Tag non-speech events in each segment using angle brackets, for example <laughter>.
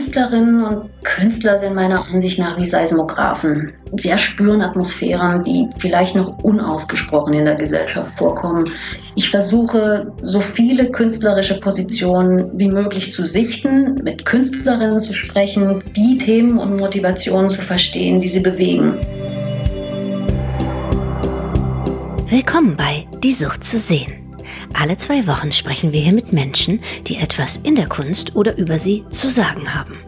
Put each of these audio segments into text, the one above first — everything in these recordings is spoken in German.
Künstlerinnen und Künstler sind meiner Ansicht nach wie Seismographen. Sie erspüren Atmosphären, die vielleicht noch unausgesprochen in der Gesellschaft vorkommen. Ich versuche, so viele künstlerische Positionen wie möglich zu sichten, mit Künstlerinnen zu sprechen, die Themen und Motivationen zu verstehen, die sie bewegen. Willkommen bei Die Sucht zu sehen. Alle zwei Wochen sprechen wir hier mit Menschen, die etwas in der Kunst oder über sie zu sagen haben.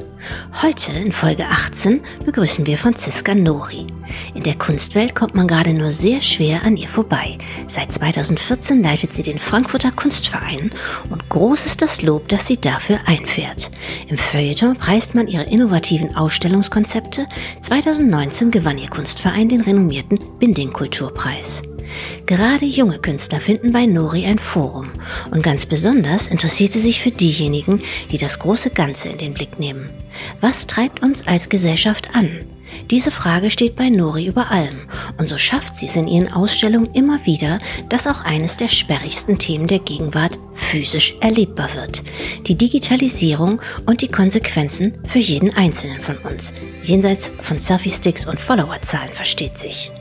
Heute in Folge 18 begrüßen wir Franziska Nori. In der Kunstwelt kommt man gerade nur sehr schwer an ihr vorbei. Seit 2014 leitet sie den Frankfurter Kunstverein und groß ist das Lob, das sie dafür einfährt. Im Feuilleton preist man ihre innovativen Ausstellungskonzepte. 2019 gewann ihr Kunstverein den renommierten Binding-Kulturpreis. Gerade junge Künstler finden bei Nori ein Forum und ganz besonders interessiert sie sich für diejenigen, die das große Ganze in den Blick nehmen. Was treibt uns als Gesellschaft an? Diese Frage steht bei Nori über allem und so schafft sie es in ihren Ausstellungen immer wieder, dass auch eines der sperrigsten Themen der Gegenwart physisch erlebbar wird. Die Digitalisierung und die Konsequenzen für jeden Einzelnen von uns. Jenseits von Selfie-Sticks und Followerzahlen versteht sich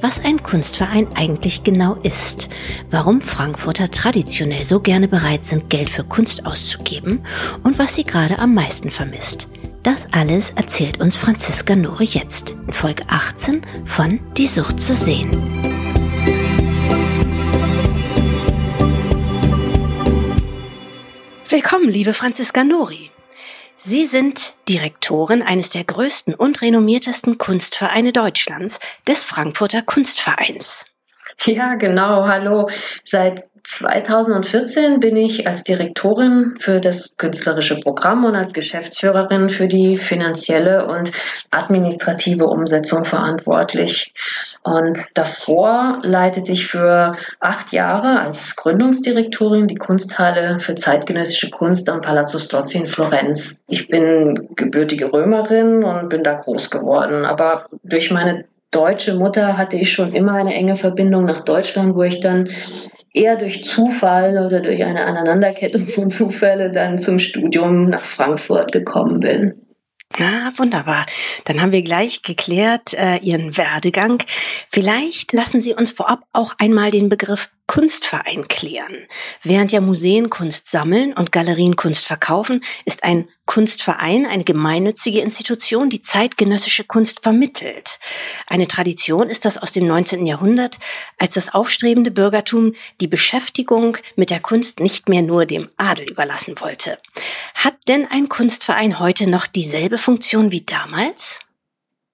was ein Kunstverein eigentlich genau ist, warum Frankfurter traditionell so gerne bereit sind, Geld für Kunst auszugeben und was sie gerade am meisten vermisst. Das alles erzählt uns Franziska Nore jetzt in Folge 18 von Die Sucht zu sehen. Willkommen, liebe Franziska Nori. Sie sind Direktorin eines der größten und renommiertesten Kunstvereine Deutschlands, des Frankfurter Kunstvereins. Ja, genau. Hallo. Seit 2014 bin ich als Direktorin für das künstlerische Programm und als Geschäftsführerin für die finanzielle und administrative Umsetzung verantwortlich. Und davor leitete ich für acht Jahre als Gründungsdirektorin die Kunsthalle für zeitgenössische Kunst am Palazzo Strozzi in Florenz. Ich bin gebürtige Römerin und bin da groß geworden, aber durch meine deutsche Mutter hatte ich schon immer eine enge Verbindung nach Deutschland, wo ich dann eher durch Zufall oder durch eine Aneinanderkettung von Zufälle dann zum Studium nach Frankfurt gekommen bin. Ja, wunderbar. Dann haben wir gleich geklärt äh, Ihren Werdegang. Vielleicht lassen Sie uns vorab auch einmal den Begriff Kunstverein klären. Während ja Museen Kunst sammeln und Galerien Kunst verkaufen, ist ein Kunstverein eine gemeinnützige Institution, die zeitgenössische Kunst vermittelt. Eine Tradition ist das aus dem 19. Jahrhundert, als das aufstrebende Bürgertum die Beschäftigung mit der Kunst nicht mehr nur dem Adel überlassen wollte. Hat denn ein Kunstverein heute noch dieselbe Funktion wie damals?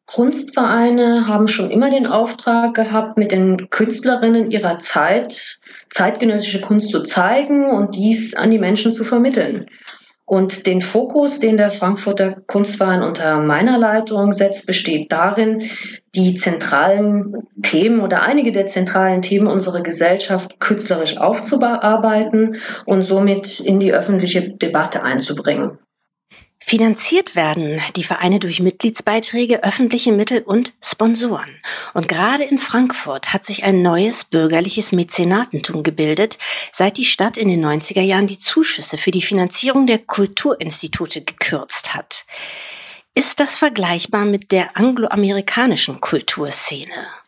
Kunstvereine haben schon immer den Auftrag gehabt, mit den Künstlerinnen ihrer Zeit zeitgenössische Kunst zu zeigen und dies an die Menschen zu vermitteln. Und den Fokus, den der Frankfurter Kunstverein unter meiner Leitung setzt, besteht darin, die zentralen Themen oder einige der zentralen Themen unserer Gesellschaft künstlerisch aufzubearbeiten und somit in die öffentliche Debatte einzubringen. Finanziert werden die Vereine durch Mitgliedsbeiträge, öffentliche Mittel und Sponsoren. Und gerade in Frankfurt hat sich ein neues bürgerliches Mäzenatentum gebildet, seit die Stadt in den 90er Jahren die Zuschüsse für die Finanzierung der Kulturinstitute gekürzt hat. Ist das vergleichbar mit der angloamerikanischen Kulturszene?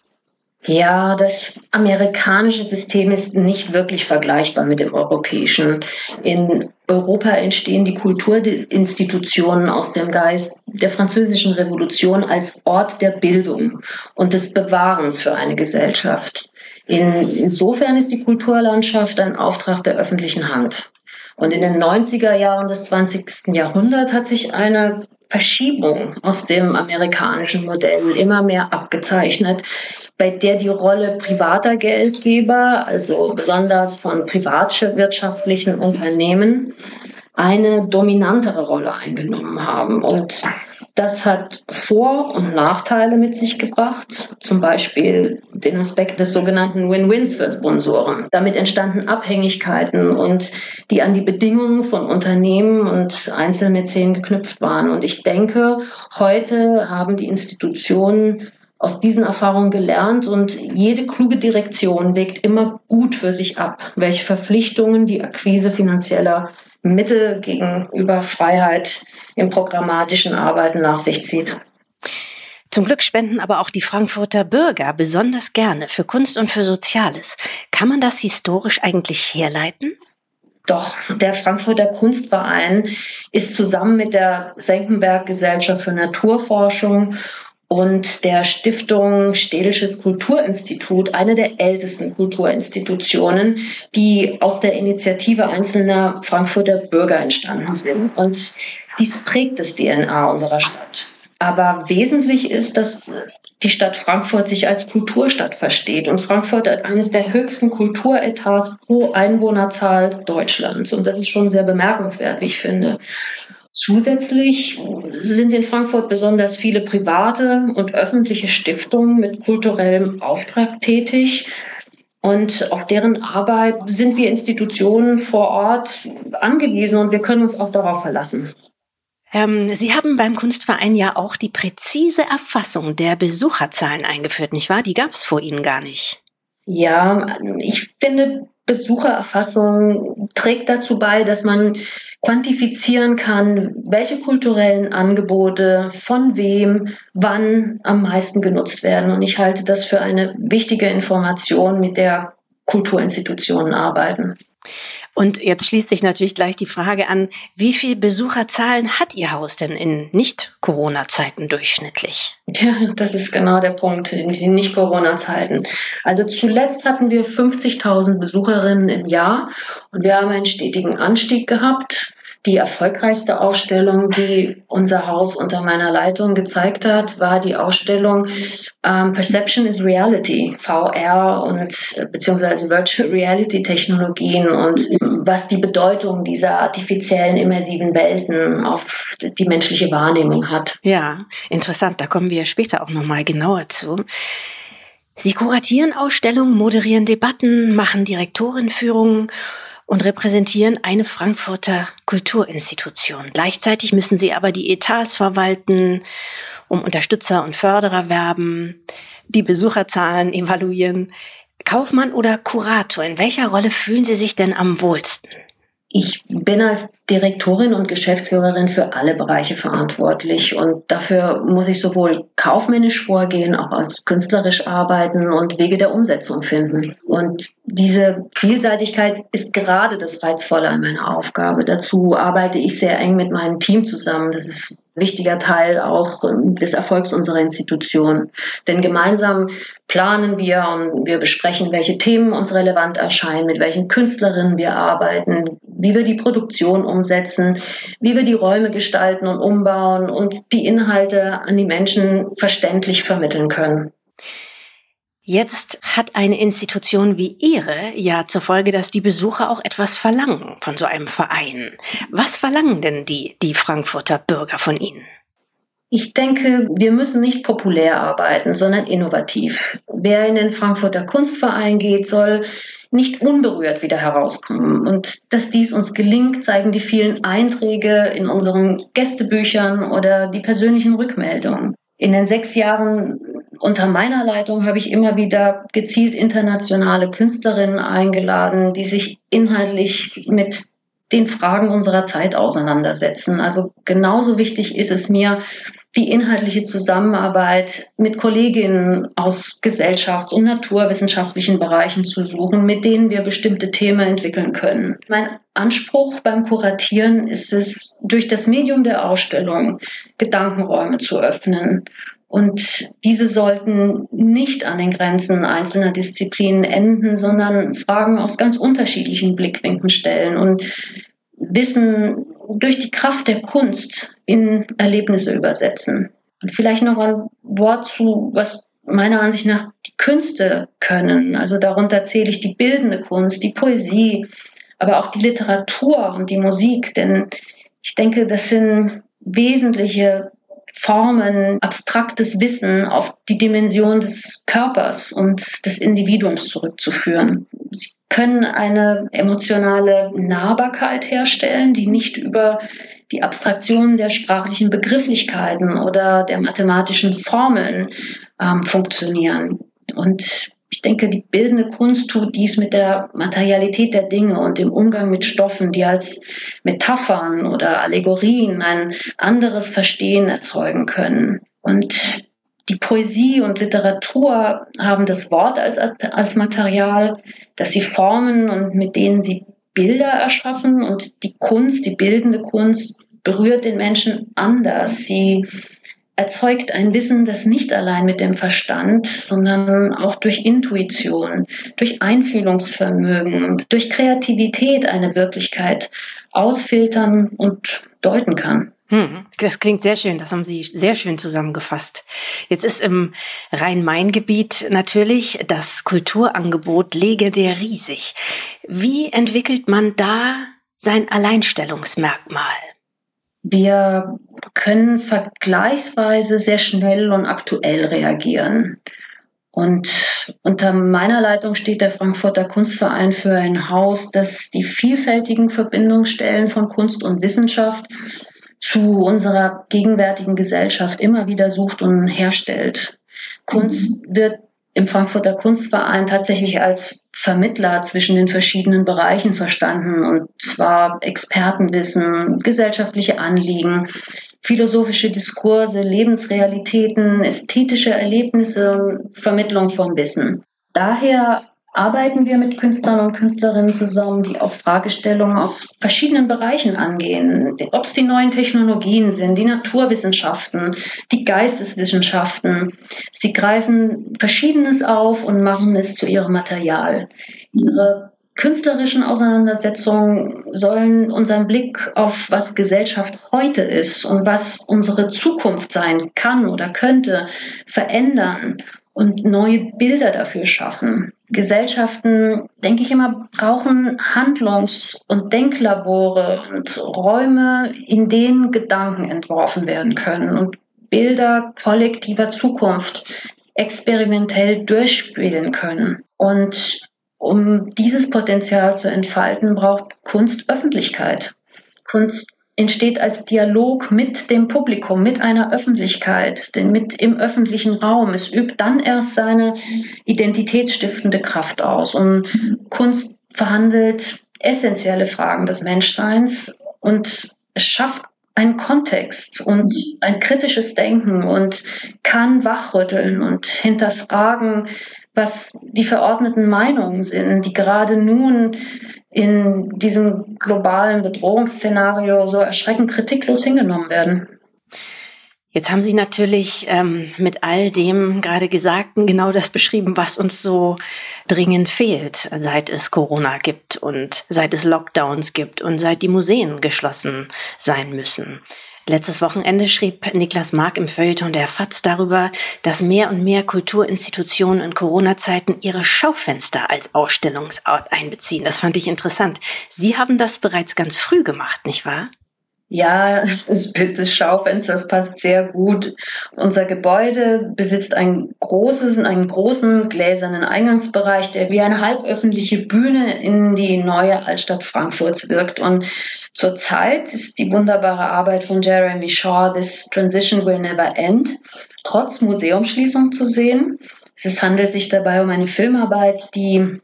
Ja, das amerikanische System ist nicht wirklich vergleichbar mit dem europäischen. In Europa entstehen die Kulturinstitutionen aus dem Geist der französischen Revolution als Ort der Bildung und des Bewahrens für eine Gesellschaft. In, insofern ist die Kulturlandschaft ein Auftrag der öffentlichen Hand. Und in den 90er Jahren des 20. Jahrhunderts hat sich eine Verschiebung aus dem amerikanischen Modell immer mehr abgezeichnet, bei der die Rolle privater Geldgeber, also besonders von privatwirtschaftlichen Unternehmen, eine dominantere Rolle eingenommen haben. Und das hat Vor- und Nachteile mit sich gebracht, zum Beispiel den Aspekt des sogenannten Win-Wins für Sponsoren. Damit entstanden Abhängigkeiten und die an die Bedingungen von Unternehmen und Einzelmäzen geknüpft waren. Und ich denke, heute haben die Institutionen aus diesen Erfahrungen gelernt und jede kluge Direktion wägt immer gut für sich ab, welche Verpflichtungen die Akquise finanzieller Mittel gegenüber Freiheit im programmatischen Arbeiten nach sich zieht. Zum Glück spenden aber auch die Frankfurter Bürger besonders gerne für Kunst und für Soziales. Kann man das historisch eigentlich herleiten? Doch, der Frankfurter Kunstverein ist zusammen mit der Senckenberg Gesellschaft für Naturforschung und der Stiftung Städtisches Kulturinstitut, eine der ältesten Kulturinstitutionen, die aus der Initiative einzelner Frankfurter Bürger entstanden sind. Und dies prägt das DNA unserer Stadt. Aber wesentlich ist, dass die Stadt Frankfurt sich als Kulturstadt versteht. Und Frankfurt hat eines der höchsten Kulturetats pro Einwohnerzahl Deutschlands. Und das ist schon sehr bemerkenswert, wie ich finde. Zusätzlich sind in Frankfurt besonders viele private und öffentliche Stiftungen mit kulturellem Auftrag tätig. Und auf deren Arbeit sind wir Institutionen vor Ort angewiesen und wir können uns auch darauf verlassen. Ähm, Sie haben beim Kunstverein ja auch die präzise Erfassung der Besucherzahlen eingeführt, nicht wahr? Die gab es vor Ihnen gar nicht. Ja, ich finde, Besuchererfassung trägt dazu bei, dass man quantifizieren kann, welche kulturellen Angebote von wem wann am meisten genutzt werden. Und ich halte das für eine wichtige Information, mit der Kulturinstitutionen arbeiten. Und jetzt schließt sich natürlich gleich die Frage an, wie viel Besucherzahlen hat Ihr Haus denn in Nicht-Corona-Zeiten durchschnittlich? Ja, das ist genau der Punkt, in den Nicht-Corona-Zeiten. Also zuletzt hatten wir 50.000 Besucherinnen im Jahr und wir haben einen stetigen Anstieg gehabt. Die erfolgreichste Ausstellung, die unser Haus unter meiner Leitung gezeigt hat, war die Ausstellung ähm, Perception is Reality, VR und äh, beziehungsweise Virtual Reality Technologien und was die Bedeutung dieser artifiziellen immersiven Welten auf die menschliche Wahrnehmung hat. Ja, interessant. Da kommen wir später auch noch mal genauer zu. Sie kuratieren Ausstellungen, moderieren Debatten, machen Direktorenführungen und repräsentieren eine Frankfurter Kulturinstitution. Gleichzeitig müssen sie aber die Etats verwalten, um Unterstützer und Förderer werben, die Besucherzahlen evaluieren. Kaufmann oder Kurator, in welcher Rolle fühlen Sie sich denn am wohlsten? Ich bin als Direktorin und Geschäftsführerin für alle Bereiche verantwortlich und dafür muss ich sowohl kaufmännisch vorgehen, auch als künstlerisch arbeiten und Wege der Umsetzung finden. Und diese Vielseitigkeit ist gerade das Reizvolle an meiner Aufgabe. Dazu arbeite ich sehr eng mit meinem Team zusammen. Das ist wichtiger Teil auch des Erfolgs unserer Institution. Denn gemeinsam planen wir und wir besprechen, welche Themen uns relevant erscheinen, mit welchen Künstlerinnen wir arbeiten, wie wir die Produktion umsetzen, wie wir die Räume gestalten und umbauen und die Inhalte an die Menschen verständlich vermitteln können. Jetzt hat eine Institution wie Ihre ja zur Folge, dass die Besucher auch etwas verlangen von so einem Verein. Was verlangen denn die, die Frankfurter Bürger von Ihnen? Ich denke, wir müssen nicht populär arbeiten, sondern innovativ. Wer in den Frankfurter Kunstverein geht, soll nicht unberührt wieder herauskommen. Und dass dies uns gelingt, zeigen die vielen Einträge in unseren Gästebüchern oder die persönlichen Rückmeldungen. In den sechs Jahren unter meiner Leitung habe ich immer wieder gezielt internationale Künstlerinnen eingeladen, die sich inhaltlich mit den Fragen unserer Zeit auseinandersetzen. Also genauso wichtig ist es mir, die inhaltliche Zusammenarbeit mit Kolleginnen aus gesellschafts- und naturwissenschaftlichen Bereichen zu suchen, mit denen wir bestimmte Themen entwickeln können. Mein Anspruch beim Kuratieren ist es, durch das Medium der Ausstellung Gedankenräume zu öffnen. Und diese sollten nicht an den Grenzen einzelner Disziplinen enden, sondern Fragen aus ganz unterschiedlichen Blickwinkeln stellen und Wissen durch die Kraft der Kunst in Erlebnisse übersetzen. Und vielleicht noch ein Wort zu, was meiner Ansicht nach die Künste können. Also darunter zähle ich die bildende Kunst, die Poesie, aber auch die Literatur und die Musik. Denn ich denke, das sind wesentliche Formen, abstraktes Wissen auf die Dimension des Körpers und des Individuums zurückzuführen. Sie können eine emotionale Nahbarkeit herstellen, die nicht über die Abstraktion der sprachlichen Begrifflichkeiten oder der mathematischen Formeln ähm, funktionieren. Und Ich denke, die bildende Kunst tut dies mit der Materialität der Dinge und dem Umgang mit Stoffen, die als Metaphern oder Allegorien ein anderes Verstehen erzeugen können. Und die Poesie und Literatur haben das Wort als, als Material, das sie formen und mit denen sie Bilder erschaffen. Und die Kunst, die bildende Kunst, berührt den Menschen anders. Sie erzeugt ein Wissen, das nicht allein mit dem Verstand, sondern auch durch Intuition, durch Einfühlungsvermögen, durch Kreativität eine Wirklichkeit ausfiltern und deuten kann. Hm, das klingt sehr schön, das haben Sie sehr schön zusammengefasst. Jetzt ist im Rhein-Main-Gebiet natürlich das Kulturangebot legendär riesig. Wie entwickelt man da sein Alleinstellungsmerkmal? Wir können vergleichsweise sehr schnell und aktuell reagieren. Und unter meiner Leitung steht der Frankfurter Kunstverein für ein Haus, das die vielfältigen Verbindungsstellen von Kunst und Wissenschaft zu unserer gegenwärtigen Gesellschaft immer wieder sucht und herstellt. Kunst wird im Frankfurter Kunstverein tatsächlich als Vermittler zwischen den verschiedenen Bereichen verstanden, und zwar Expertenwissen, gesellschaftliche Anliegen, philosophische Diskurse, Lebensrealitäten, ästhetische Erlebnisse, Vermittlung von Wissen. Daher arbeiten wir mit Künstlern und Künstlerinnen zusammen, die auch Fragestellungen aus verschiedenen Bereichen angehen. Ob es die neuen Technologien sind, die Naturwissenschaften, die Geisteswissenschaften. Sie greifen Verschiedenes auf und machen es zu ihrem Material. Ihre künstlerischen Auseinandersetzungen sollen unseren Blick auf was Gesellschaft heute ist und was unsere Zukunft sein kann oder könnte verändern und neue Bilder dafür schaffen. Gesellschaften, denke ich immer, brauchen Handlungs- und Denklabore und Räume, in denen Gedanken entworfen werden können und Bilder kollektiver Zukunft experimentell durchspielen können. Und um dieses Potenzial zu entfalten, braucht Kunst Öffentlichkeit. Kunst entsteht als Dialog mit dem Publikum, mit einer Öffentlichkeit, denn mit im öffentlichen Raum. Es übt dann erst seine identitätsstiftende Kraft aus. Und Kunst verhandelt essentielle Fragen des Menschseins und schafft einen Kontext und ein kritisches Denken und kann wachrütteln und hinterfragen, was die verordneten Meinungen sind, die gerade nun in diesem globalen Bedrohungsszenario so erschreckend kritiklos hingenommen werden. Jetzt haben Sie natürlich ähm, mit all dem gerade Gesagten genau das beschrieben, was uns so dringend fehlt, seit es Corona gibt und seit es Lockdowns gibt und seit die Museen geschlossen sein müssen. Letztes Wochenende schrieb Niklas Mark im Feuilleton der FAZ darüber, dass mehr und mehr Kulturinstitutionen in Corona-Zeiten ihre Schaufenster als Ausstellungsort einbeziehen. Das fand ich interessant. Sie haben das bereits ganz früh gemacht, nicht wahr? Ja, <laughs> das Bild des Schaufensters passt sehr gut. Unser Gebäude besitzt ein großes, einen großen gläsernen Eingangsbereich, der wie eine halböffentliche Bühne in die neue Altstadt Frankfurts wirkt. Und zurzeit ist die wunderbare Arbeit von Jeremy Shaw, This Transition Will Never End, trotz Museumsschließung zu sehen. Es handelt sich dabei um eine Filmarbeit, die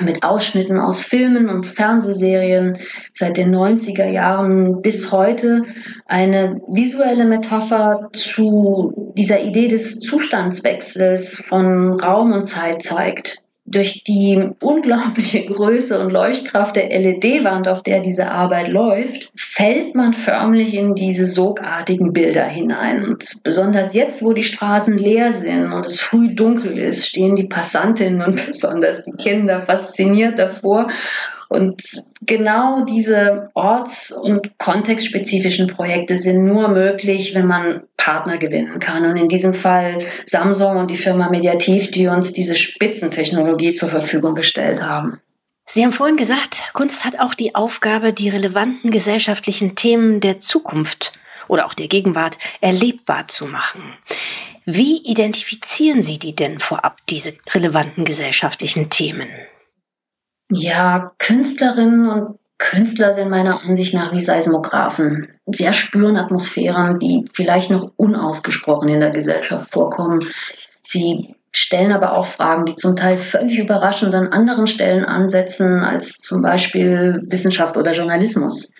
mit Ausschnitten aus Filmen und Fernsehserien seit den 90er Jahren bis heute eine visuelle Metapher zu dieser Idee des Zustandswechsels von Raum und Zeit zeigt durch die unglaubliche <laughs> Größe und Leuchtkraft der LED-Wand, auf der diese Arbeit läuft, fällt man förmlich in diese sogartigen Bilder hinein. Und besonders jetzt, wo die Straßen leer sind und es früh dunkel ist, stehen die Passantinnen und <laughs> besonders die Kinder fasziniert davor und genau diese orts- und kontextspezifischen Projekte sind nur möglich, wenn man Partner gewinnen kann. Und in diesem Fall Samsung und die Firma Mediativ, die uns diese Spitzentechnologie zur Verfügung gestellt haben. Sie haben vorhin gesagt, Kunst hat auch die Aufgabe, die relevanten gesellschaftlichen Themen der Zukunft oder auch der Gegenwart erlebbar zu machen. Wie identifizieren Sie die denn vorab, diese relevanten gesellschaftlichen Themen? Ja, Künstlerinnen und Künstler sind meiner Ansicht nach wie Seismographen. Sie erspüren Atmosphären, die vielleicht noch unausgesprochen in der Gesellschaft vorkommen. Sie stellen aber auch Fragen, die zum Teil völlig überraschend an anderen Stellen ansetzen als zum Beispiel Wissenschaft oder Journalismus.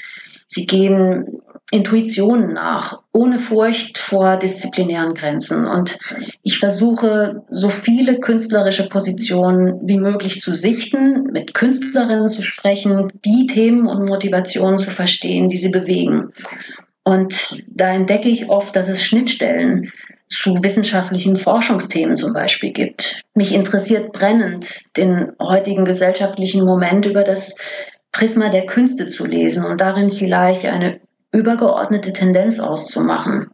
Sie gehen Intuitionen nach, ohne Furcht vor disziplinären Grenzen. Und ich versuche, so viele künstlerische Positionen wie möglich zu sichten, mit Künstlerinnen zu sprechen, die Themen und Motivationen zu verstehen, die sie bewegen. Und da entdecke ich oft, dass es Schnittstellen zu wissenschaftlichen Forschungsthemen zum Beispiel gibt. Mich interessiert brennend den heutigen gesellschaftlichen Moment über das Prisma der Künste zu lesen und darin vielleicht eine übergeordnete Tendenz auszumachen.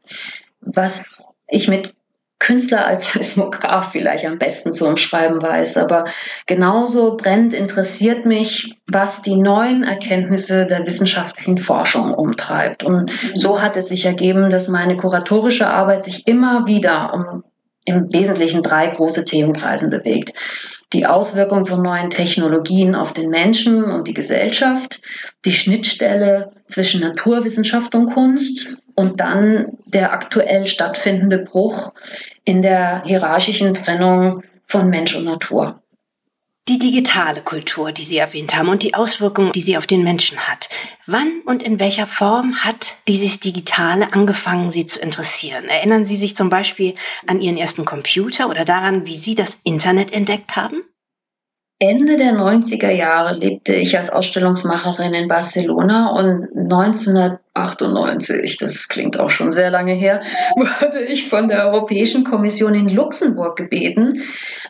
Was ich mit Künstler als Seismograph vielleicht am besten zu umschreiben weiß. Aber genauso brennend interessiert mich, was die neuen Erkenntnisse der wissenschaftlichen Forschung umtreibt. Und so hat es sich ergeben, dass meine kuratorische Arbeit sich immer wieder um im Wesentlichen drei große Themenkreisen bewegt die Auswirkung von neuen Technologien auf den Menschen und die Gesellschaft, die Schnittstelle zwischen Naturwissenschaft und Kunst und dann der aktuell stattfindende Bruch in der hierarchischen Trennung von Mensch und Natur. Die digitale Kultur, die Sie erwähnt haben und die Auswirkungen, die sie auf den Menschen hat. Wann und in welcher Form hat dieses Digitale angefangen, Sie zu interessieren? Erinnern Sie sich zum Beispiel an Ihren ersten Computer oder daran, wie Sie das Internet entdeckt haben? Ende der 90er Jahre lebte ich als Ausstellungsmacherin in Barcelona und 1998, das klingt auch schon sehr lange her, <laughs> wurde ich von der Europäischen Kommission in Luxemburg gebeten,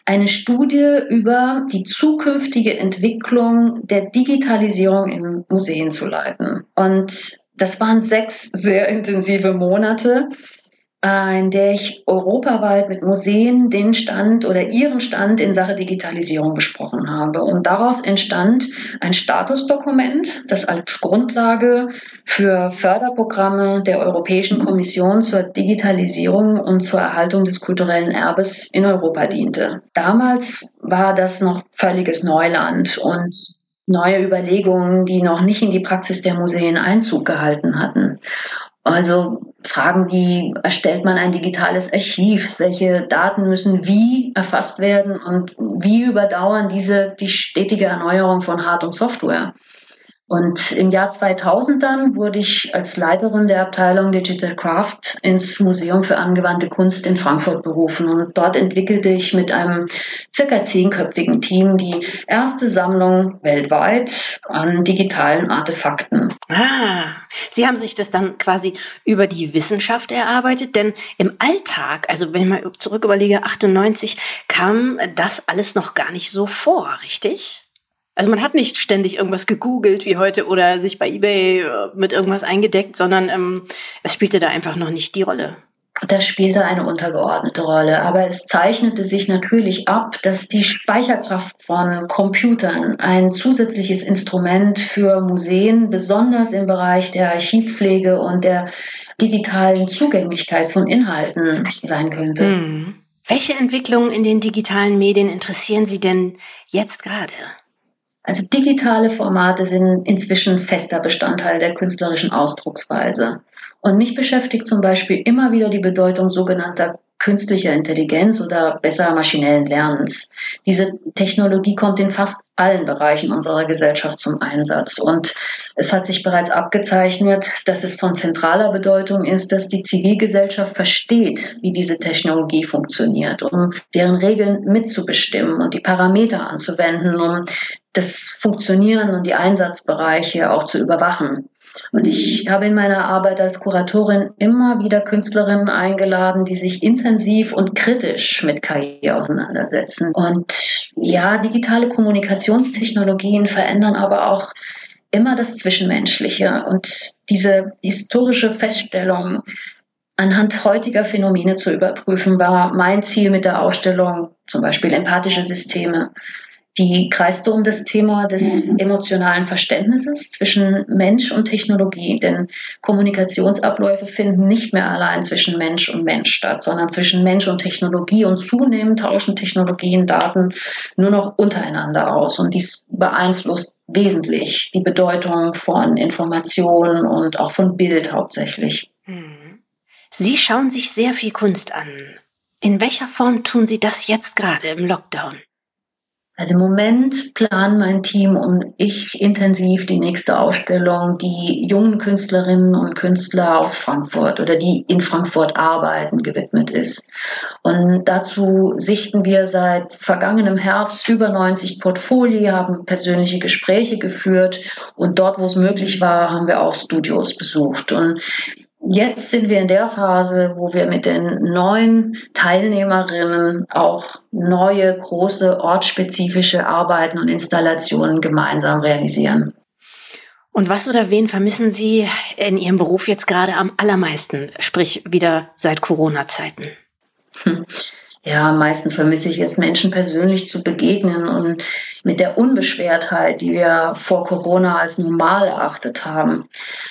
eine Studie über die zukünftige Entwicklung der Digitalisierung in Museen zu leiten. Und das waren sechs sehr intensive Monate in der ich europaweit mit Museen den Stand oder ihren Stand in Sache Digitalisierung besprochen habe. Und daraus entstand ein Statusdokument, das als Grundlage für Förderprogramme der Europäischen Kommission zur Digitalisierung und zur Erhaltung des kulturellen Erbes in Europa diente. Damals war das noch völliges Neuland und neue Überlegungen, die noch nicht in die Praxis der Museen Einzug gehalten hatten. Also Fragen wie, erstellt man ein digitales Archiv? Welche Daten müssen wie erfasst werden? Und wie überdauern diese die stetige Erneuerung von Hard- und Software? Und im Jahr 2000 dann wurde ich als Leiterin der Abteilung Digital Craft ins Museum für angewandte Kunst in Frankfurt berufen. Und dort entwickelte ich mit einem circa zehnköpfigen Team die erste Sammlung weltweit an digitalen Artefakten. Ah, Sie haben sich das dann quasi über die Wissenschaft erarbeitet, denn im Alltag, also wenn ich mal zurück überlege, 98, kam das alles noch gar nicht so vor, richtig? Also man hat nicht ständig irgendwas gegoogelt wie heute oder sich bei eBay äh, mit irgendwas eingedeckt, sondern ähm, es spielte da einfach noch nicht die Rolle. Das spielte eine untergeordnete Rolle, aber es zeichnete sich natürlich ab, dass die Speicherkraft von Computern ein zusätzliches Instrument für Museen, besonders im Bereich der Archivpflege und der digitalen Zugänglichkeit von Inhalten sein könnte. Hm. Welche Entwicklungen in den digitalen Medien interessieren Sie denn jetzt gerade? Also digitale Formate sind inzwischen fester Bestandteil der künstlerischen Ausdrucksweise. Und mich beschäftigt zum Beispiel immer wieder die Bedeutung sogenannter künstlicher Intelligenz oder besser maschinellen Lernens. Diese Technologie kommt in fast allen Bereichen unserer Gesellschaft zum Einsatz. Und es hat sich bereits abgezeichnet, dass es von zentraler Bedeutung ist, dass die Zivilgesellschaft versteht, wie diese Technologie funktioniert, um deren Regeln mitzubestimmen und die Parameter anzuwenden, um das Funktionieren und die Einsatzbereiche auch zu überwachen. Und ich habe in meiner Arbeit als Kuratorin immer wieder Künstlerinnen eingeladen, die sich intensiv und kritisch mit KI auseinandersetzen. Und ja, digitale Kommunikationstechnologien verändern aber auch immer das Zwischenmenschliche. Und diese historische Feststellung, anhand heutiger Phänomene zu überprüfen, war mein Ziel mit der Ausstellung, zum Beispiel empathische Systeme, die kreiste um das Thema des emotionalen Verständnisses zwischen Mensch und Technologie. Denn Kommunikationsabläufe finden nicht mehr allein zwischen Mensch und Mensch statt, sondern zwischen Mensch und Technologie. Und zunehmend tauschen Technologien Daten nur noch untereinander aus. Und dies beeinflusst wesentlich die Bedeutung von Informationen und auch von Bild hauptsächlich. Mhm. Sie schauen sich sehr viel Kunst an. In welcher Form tun Sie das jetzt gerade im Lockdown? Also im Moment planen mein Team und ich intensiv die nächste Ausstellung, die jungen Künstlerinnen und Künstler aus Frankfurt oder die in Frankfurt arbeiten, gewidmet ist. Und dazu sichten wir seit vergangenem Herbst über 90 Portfolien, haben persönliche Gespräche geführt und dort, wo es möglich war, haben wir auch Studios besucht. Und Jetzt sind wir in der Phase, wo wir mit den neuen Teilnehmerinnen auch neue, große, ortsspezifische Arbeiten und Installationen gemeinsam realisieren. Und was oder wen vermissen Sie in Ihrem Beruf jetzt gerade am allermeisten, sprich wieder seit Corona-Zeiten? Hm. <laughs> Ja, meistens vermisse ich es, Menschen persönlich zu begegnen und mit der Unbeschwertheit, die wir vor Corona als normal erachtet haben.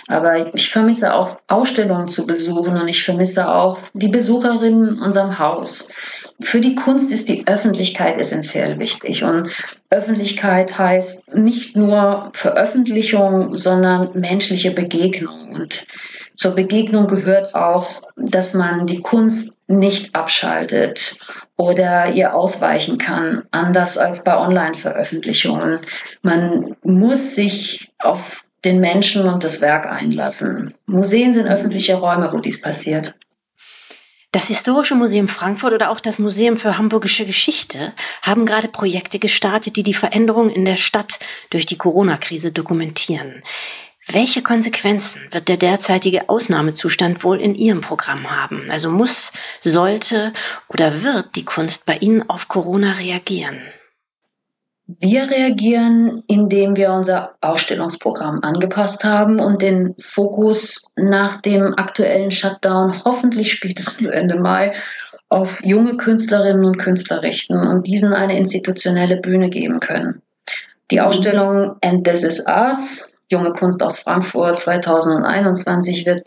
Aber ich vermisse auch Ausstellungen zu besuchen und ich vermisse auch die Besucherinnen in unserem Haus. Für die Kunst ist die Öffentlichkeit essentiell wichtig. Und Öffentlichkeit heißt nicht nur Veröffentlichung, sondern menschliche Begegnung. Und zur Begegnung gehört auch, dass man die Kunst nicht abschaltet oder ihr ausweichen kann, anders als bei Online-Veröffentlichungen. Man muss sich auf den Menschen und das Werk einlassen. Museen sind öffentliche Räume, wo dies passiert. Das Historische Museum Frankfurt oder auch das Museum für Hamburgische Geschichte haben gerade Projekte gestartet, die die Veränderungen in der Stadt durch die Corona-Krise dokumentieren. Welche Konsequenzen wird der derzeitige Ausnahmezustand wohl in Ihrem Programm haben? Also muss, sollte oder wird die Kunst bei Ihnen auf Corona reagieren? Wir reagieren, indem wir unser Ausstellungsprogramm angepasst haben und den Fokus nach dem aktuellen Shutdown hoffentlich spätestens Ende Mai auf junge Künstlerinnen und Künstler richten und diesen eine institutionelle Bühne geben können. Die Ausstellung And This Is Us Junge Kunst aus Frankfurt 2021 wird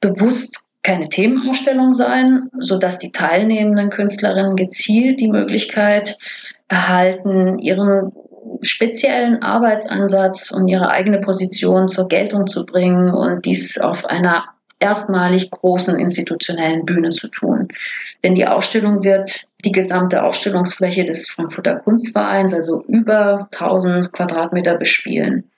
bewusst keine Themenausstellung sein, sodass die teilnehmenden Künstlerinnen gezielt die Möglichkeit erhalten, ihren speziellen Arbeitsansatz und ihre eigene Position zur Geltung zu bringen und dies auf einer erstmalig großen institutionellen Bühne zu tun. Denn die Ausstellung wird die gesamte Ausstellungsfläche des Frankfurter Kunstvereins, also über 1000 Quadratmeter, bespielen.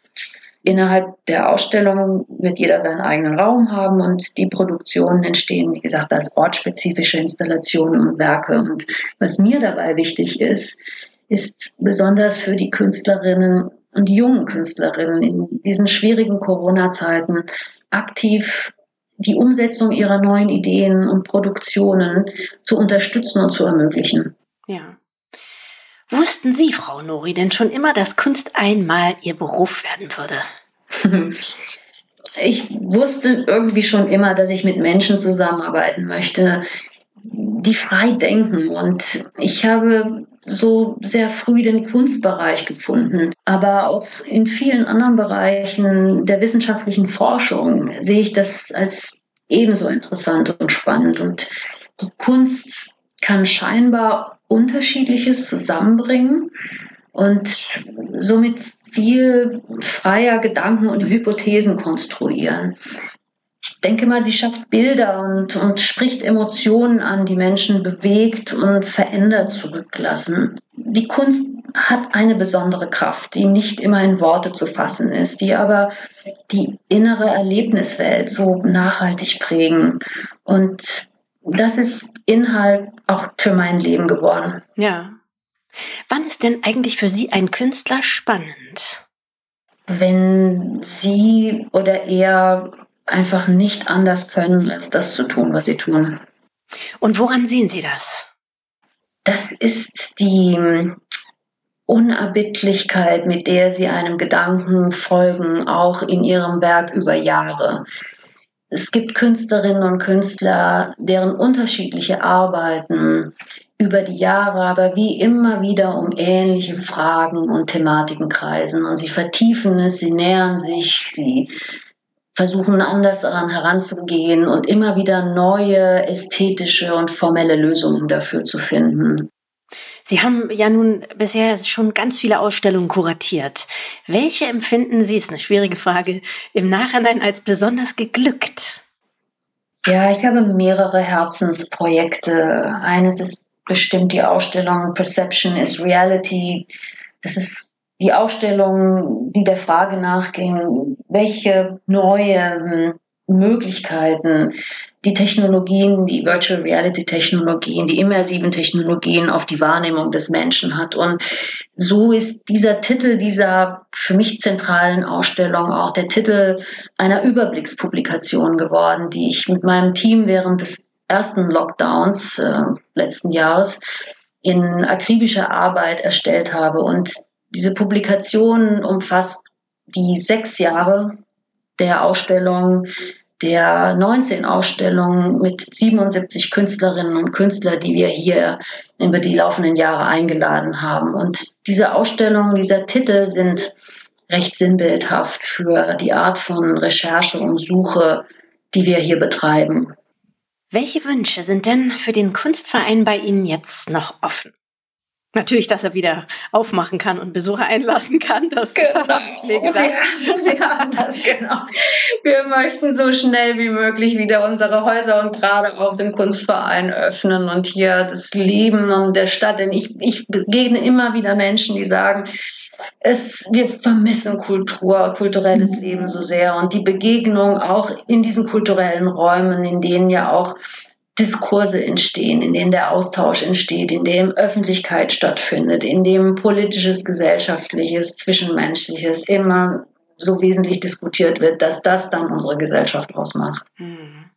Innerhalb der Ausstellung wird jeder seinen eigenen Raum haben und die Produktionen entstehen, wie gesagt, als ortsspezifische Installationen und Werke. Und was mir dabei wichtig ist, ist besonders für die Künstlerinnen und die jungen Künstlerinnen in diesen schwierigen Corona-Zeiten aktiv die Umsetzung ihrer neuen Ideen und Produktionen zu unterstützen und zu ermöglichen. Ja. Wussten Sie, Frau Nori, denn schon immer, dass Kunst einmal Ihr Beruf werden würde? <laughs> Ich wusste irgendwie schon immer, dass ich mit Menschen zusammenarbeiten möchte, die frei denken. Und ich habe so sehr früh den Kunstbereich gefunden. Aber auch in vielen anderen Bereichen der wissenschaftlichen Forschung sehe ich das als ebenso interessant und spannend. Und die Kunst kann scheinbar Unterschiedliches zusammenbringen und somit viel freier Gedanken und Hypothesen konstruieren. Ich denke mal, sie schafft Bilder und, und spricht Emotionen an, die Menschen bewegt und verändert zurücklassen. Die Kunst hat eine besondere Kraft, die nicht immer in Worte zu fassen ist, die aber die innere Erlebniswelt so nachhaltig prägen. Und das ist Inhalt auch für mein Leben geworden. Ja. Wann ist denn eigentlich für Sie ein Künstler spannend? Wenn Sie oder er einfach nicht anders können, als das zu tun, was sie tun. Und woran sehen Sie das? Das ist die Unerbittlichkeit, mit der Sie einem Gedanken folgen, auch in Ihrem Werk über Jahre. Es gibt Künstlerinnen und Künstler, deren unterschiedliche Arbeiten über die Jahre aber wie immer wieder um ähnliche Fragen und Thematiken kreisen und sie vertiefen es, sie nähern sich, sie versuchen anders daran heranzugehen und immer wieder neue ästhetische und formelle Lösungen dafür zu finden. Sie haben ja nun bisher schon ganz viele Ausstellungen kuratiert. Welche empfinden Sie, ist eine schwierige Frage, im Nachhinein als besonders geglückt? Ja, ich habe mehrere Herzensprojekte. Eines ist bestimmt die Ausstellung Perception is Reality. Das ist die Ausstellung, die der Frage nachging, welche neue Möglichkeiten die Technologien, die Virtual Reality Technologien, die immersiven Technologien auf die Wahrnehmung des Menschen hat. Und so ist dieser Titel dieser für mich zentralen Ausstellung auch der Titel einer Überblickspublikation geworden, die ich mit meinem Team während des ersten Lockdowns äh, letzten Jahres in akribischer Arbeit erstellt habe. Und diese Publikation umfasst die sechs Jahre der Ausstellung, der 19 Ausstellungen mit 77 Künstlerinnen und Künstlern, die wir hier über die laufenden Jahre eingeladen haben. Und diese Ausstellungen, dieser Titel sind recht sinnbildhaft für die Art von Recherche und Suche, die wir hier betreiben. Welche Wünsche sind denn für den Kunstverein bei Ihnen jetzt noch offen? Natürlich, dass er wieder aufmachen kann und Besucher einlassen kann. Das genau. <laughs> Sie, Sie haben das genau. Wir möchten so schnell wie möglich wieder unsere Häuser und gerade auch den Kunstverein öffnen und hier das Leben und der Stadt. Denn ich, ich begegne immer wieder Menschen, die sagen, es, wir vermissen Kultur, kulturelles Leben so sehr und die Begegnung auch in diesen kulturellen Räumen, in denen ja auch Diskurse entstehen, in denen der Austausch entsteht, in dem Öffentlichkeit stattfindet, in dem politisches, gesellschaftliches, zwischenmenschliches immer so wesentlich diskutiert wird, dass das dann unsere Gesellschaft ausmacht. Hm.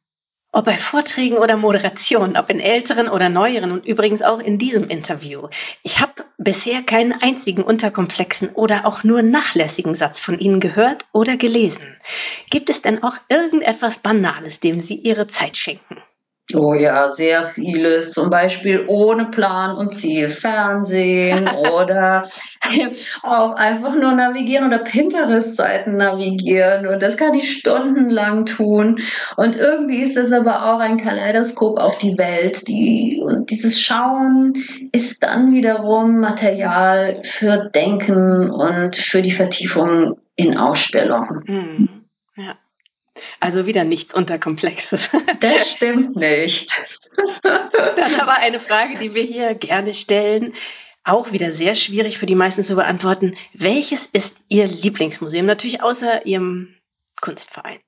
Ob bei Vorträgen oder Moderationen, ob in älteren oder neueren und übrigens auch in diesem Interview. Ich habe bisher keinen einzigen unterkomplexen oder auch nur nachlässigen Satz von Ihnen gehört oder gelesen. Gibt es denn auch irgendetwas Banales, dem Sie Ihre Zeit schenken? Oh ja, sehr vieles. Zum Beispiel ohne Plan und Ziel Fernsehen <laughs> oder auch einfach nur navigieren oder Pinterest-Seiten navigieren. Und das kann ich stundenlang tun. Und irgendwie ist das aber auch ein Kaleidoskop auf die Welt. Die, und dieses Schauen ist dann wiederum Material für Denken und für die Vertiefung in Ausstellungen. Mhm. Ja. Also wieder nichts Unterkomplexes. <laughs> Das stimmt nicht. <laughs> Dann aber eine Frage, die wir hier gerne stellen. Auch wieder sehr schwierig für die meisten zu beantworten. Welches ist Ihr Lieblingsmuseum? Natürlich außer Ihrem Kunstverein.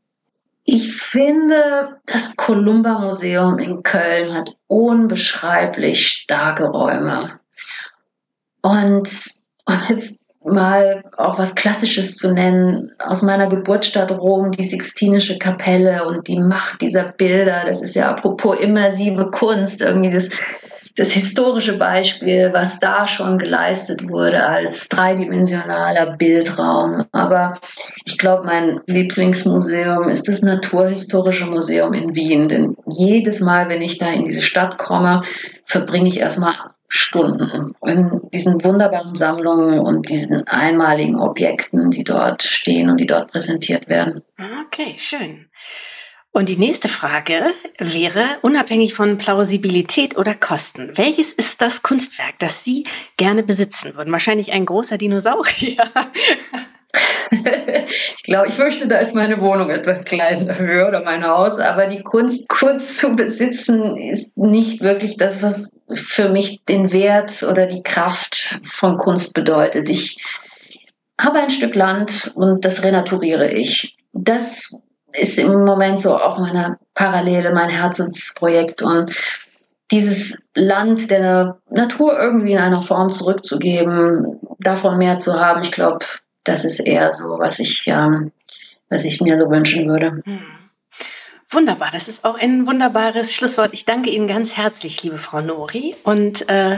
Ich finde, das Columba Museum in Köln hat unbeschreiblich starke Räume. Und, und jetzt mal auch was Klassisches zu nennen, aus meiner Geburtsstadt Rom, die Sixtinische Kapelle und die Macht dieser Bilder, das ist ja apropos immersive Kunst, irgendwie das, das historische Beispiel, was da schon geleistet wurde als dreidimensionaler Bildraum. Aber ich glaube, mein Lieblingsmuseum ist das Naturhistorische Museum in Wien. Denn jedes Mal, wenn ich da in diese Stadt komme, verbringe ich erstmal Stunden in diesen wunderbaren Sammlungen und diesen einmaligen Objekten, die dort stehen und die dort präsentiert werden. Okay, schön. Und die nächste Frage wäre, unabhängig von Plausibilität oder Kosten, welches ist das Kunstwerk, das Sie gerne besitzen würden? Wahrscheinlich ein großer Dinosaurier. <laughs> ich glaube, ich fürchte, da ist meine Wohnung etwas kleiner höher oder mein Haus, aber die Kunst, Kunst zu besitzen ist nicht wirklich das, was für mich den Wert oder die Kraft von Kunst bedeutet. Ich habe ein Stück Land und das renaturiere ich. Das ist im Moment so auch meine Parallele, mein Herzensprojekt und dieses Land der Natur irgendwie in einer Form zurückzugeben, davon mehr zu haben, ich glaube, das ist eher so, was ich, ähm, was ich mir so wünschen würde. Hm. Wunderbar, das ist auch ein wunderbares Schlusswort. Ich danke Ihnen ganz herzlich, liebe Frau Nori, und äh,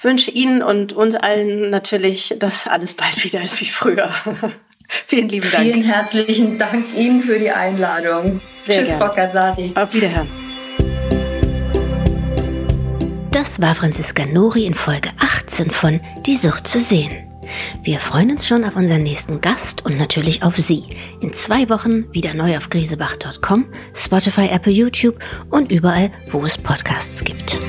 wünsche Ihnen und uns allen natürlich, dass alles bald wieder ist wie früher. <laughs> Vielen lieben Dank. Vielen herzlichen Dank Ihnen für die Einladung. Sehr Tschüss, Frau Casati. Auf Wiederhören. Das war Franziska Nori in Folge 18 von Die Sucht zu sehen. Wir freuen uns schon auf unseren nächsten Gast und natürlich auf Sie. In zwei Wochen wieder neu auf grisebach.com, Spotify, Apple, YouTube und überall, wo es Podcasts gibt.